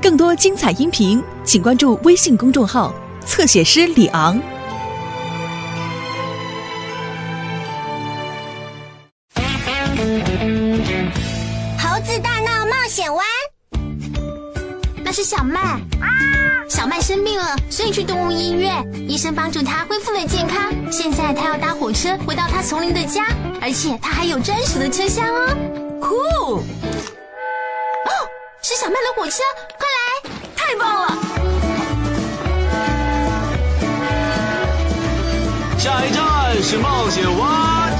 更多精彩音频，请关注微信公众号“侧写师李昂”。猴子大闹冒险湾，那是小麦。小麦生病了，所以去动物医院。医生帮助她恢复了健康。现在她要搭火车回到她丛林的家，而且她还有专属的车厢哦。酷！是小麦的火车，快来！太棒了！下一站是冒险湾。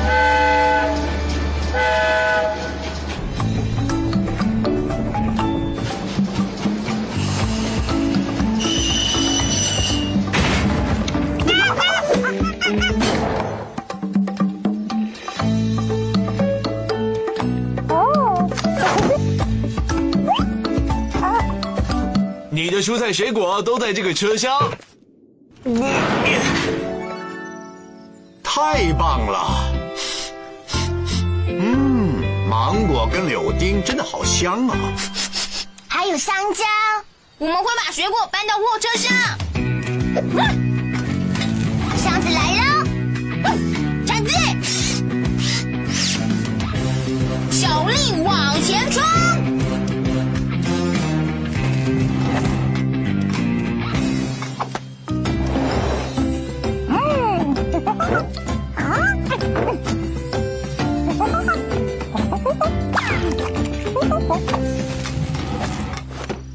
蔬菜水果都在这个车厢。太棒了！嗯，芒果跟柳丁真的好香啊！还有香蕉。我们会把水果搬到货车上。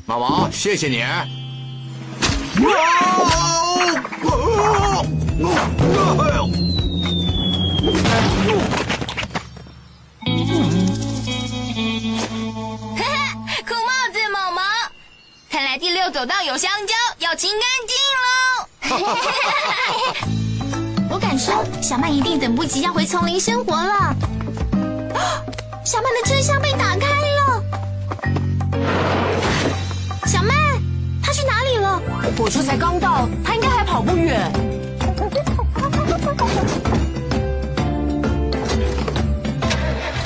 毛毛，谢谢你。哈哈，酷帽子毛毛，看来第六走道有香蕉，要清干净喽！我敢说，小曼一定等不及要回丛林生活了。啊 小曼的车厢火车才刚到，他应该还跑不远。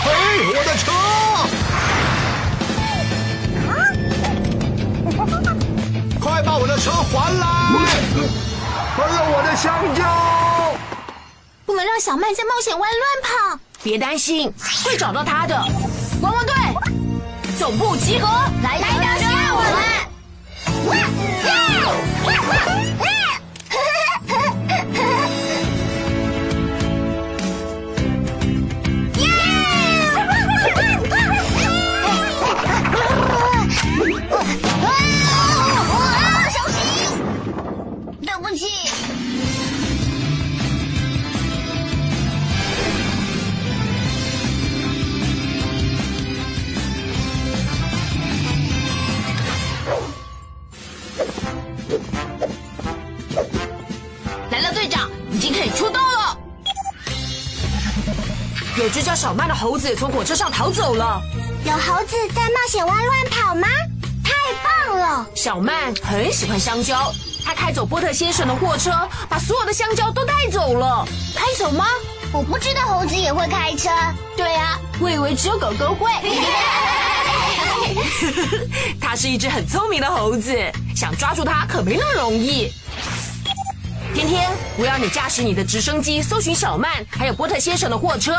嘿，我的车！快把我的车还来！还了我的香蕉！不能让小曼在冒险湾乱跑。别担心，会找到他的。汪汪队，总部集合，来来小曼的猴子从火车上逃走了。有猴子在冒险湾乱跑吗？太棒了！小曼很喜欢香蕉，她开走波特先生的货车，把所有的香蕉都带走了。开走吗？我不知道猴子也会开车。对啊，我以为只有狗狗会。它是一只很聪明的猴子，想抓住它可没那么容易。天天，我要你驾驶你的直升机搜寻小曼还有波特先生的货车。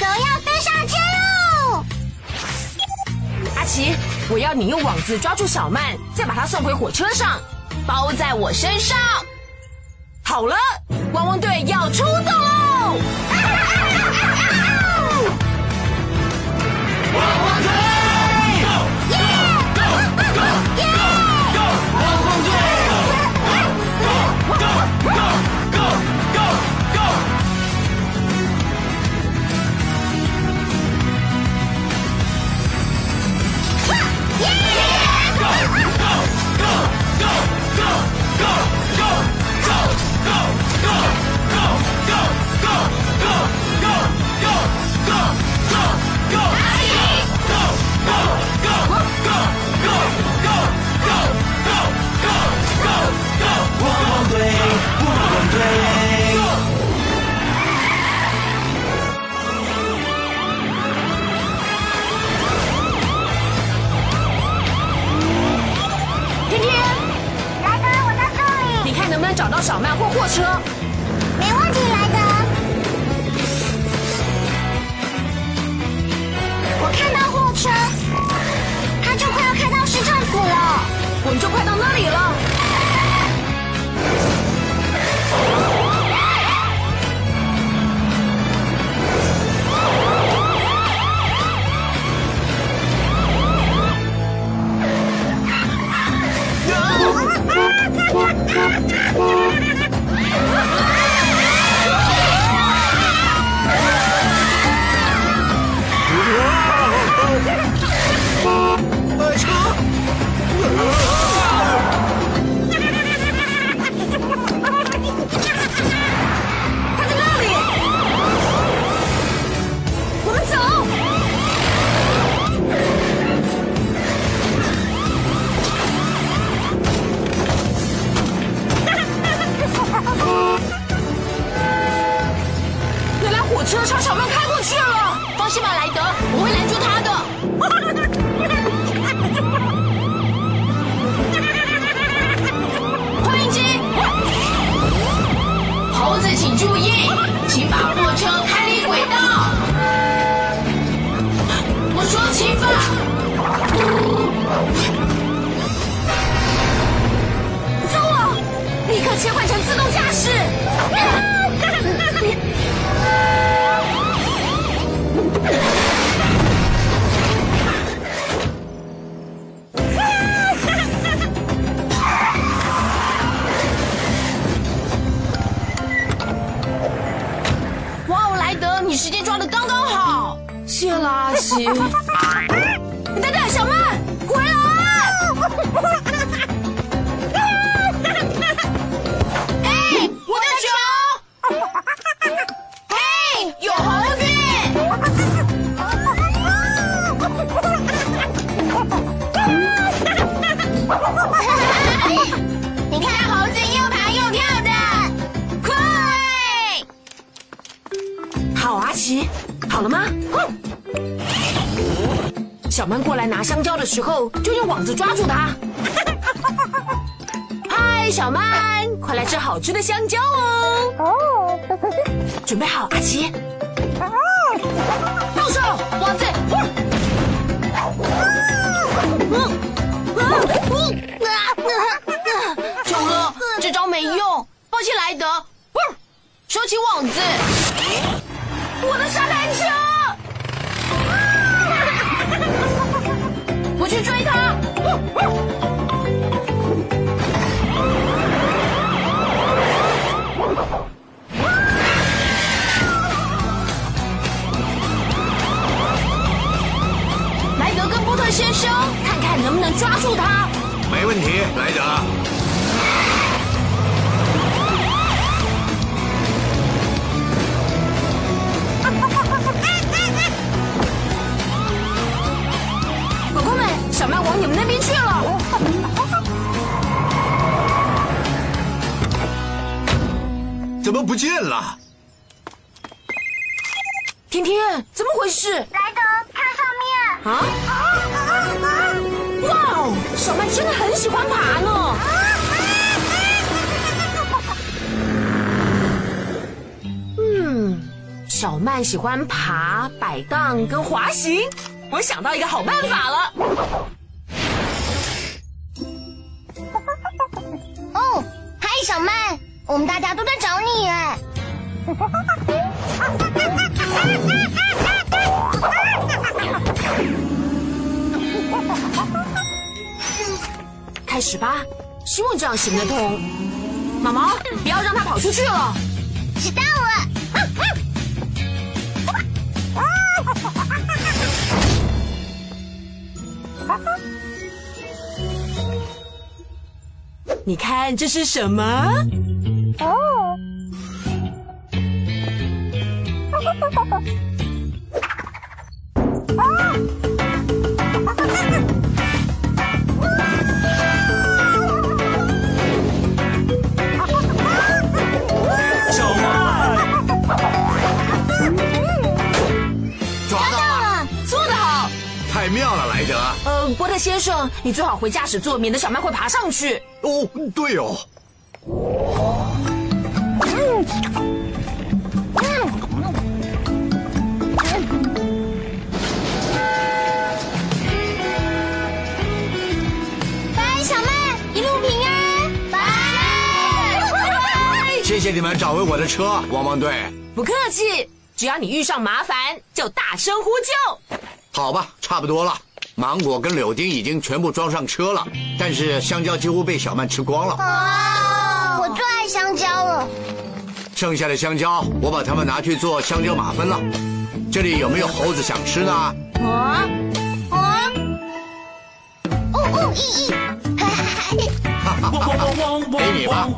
狗要飞上天喽！阿奇，我要你用网子抓住小曼，再把她送回火车上，包在我身上。好了，汪汪队要出动喽！等等，小曼，回来！嘿，我的球！嘿，有猴子！你看猴子又爬又跳的，快！好，阿奇，好了吗？小曼过来拿香蕉的时候，就用网子抓住它。嗨，小曼，快来吃好吃的香蕉哦！哦准备好，阿奇。动手，网子。久了，这招没用，抱歉，莱德。收起网子。我的沙滩 Woo! Woo! 啊。啊啊啊！哇哦，小曼真的很喜欢爬呢。嗯，小曼喜欢爬、摆荡跟滑行。我想到一个好办法了。哦，嗨，小曼，我们大家都在找你哎。开始吧，希望这样行得通。毛毛，不要让它跑出去了。知道了。你看这是什么？先生，你最好回驾驶座，免得小麦会爬上去。哦，对哦。拜，小妹，一路平安。拜。谢谢你们找回我的车。汪汪队，不客气，只要你遇上麻烦就大声呼救。好吧，差不多了。芒果跟柳丁已经全部装上车了，但是香蕉几乎被小曼吃光了。啊，我最爱香蕉了。剩下的香蕉，我把它们拿去做香蕉马芬了。这里有没有猴子想吃呢？啊，啊，哦哦咦咦，哈哈哈哈哈给你吧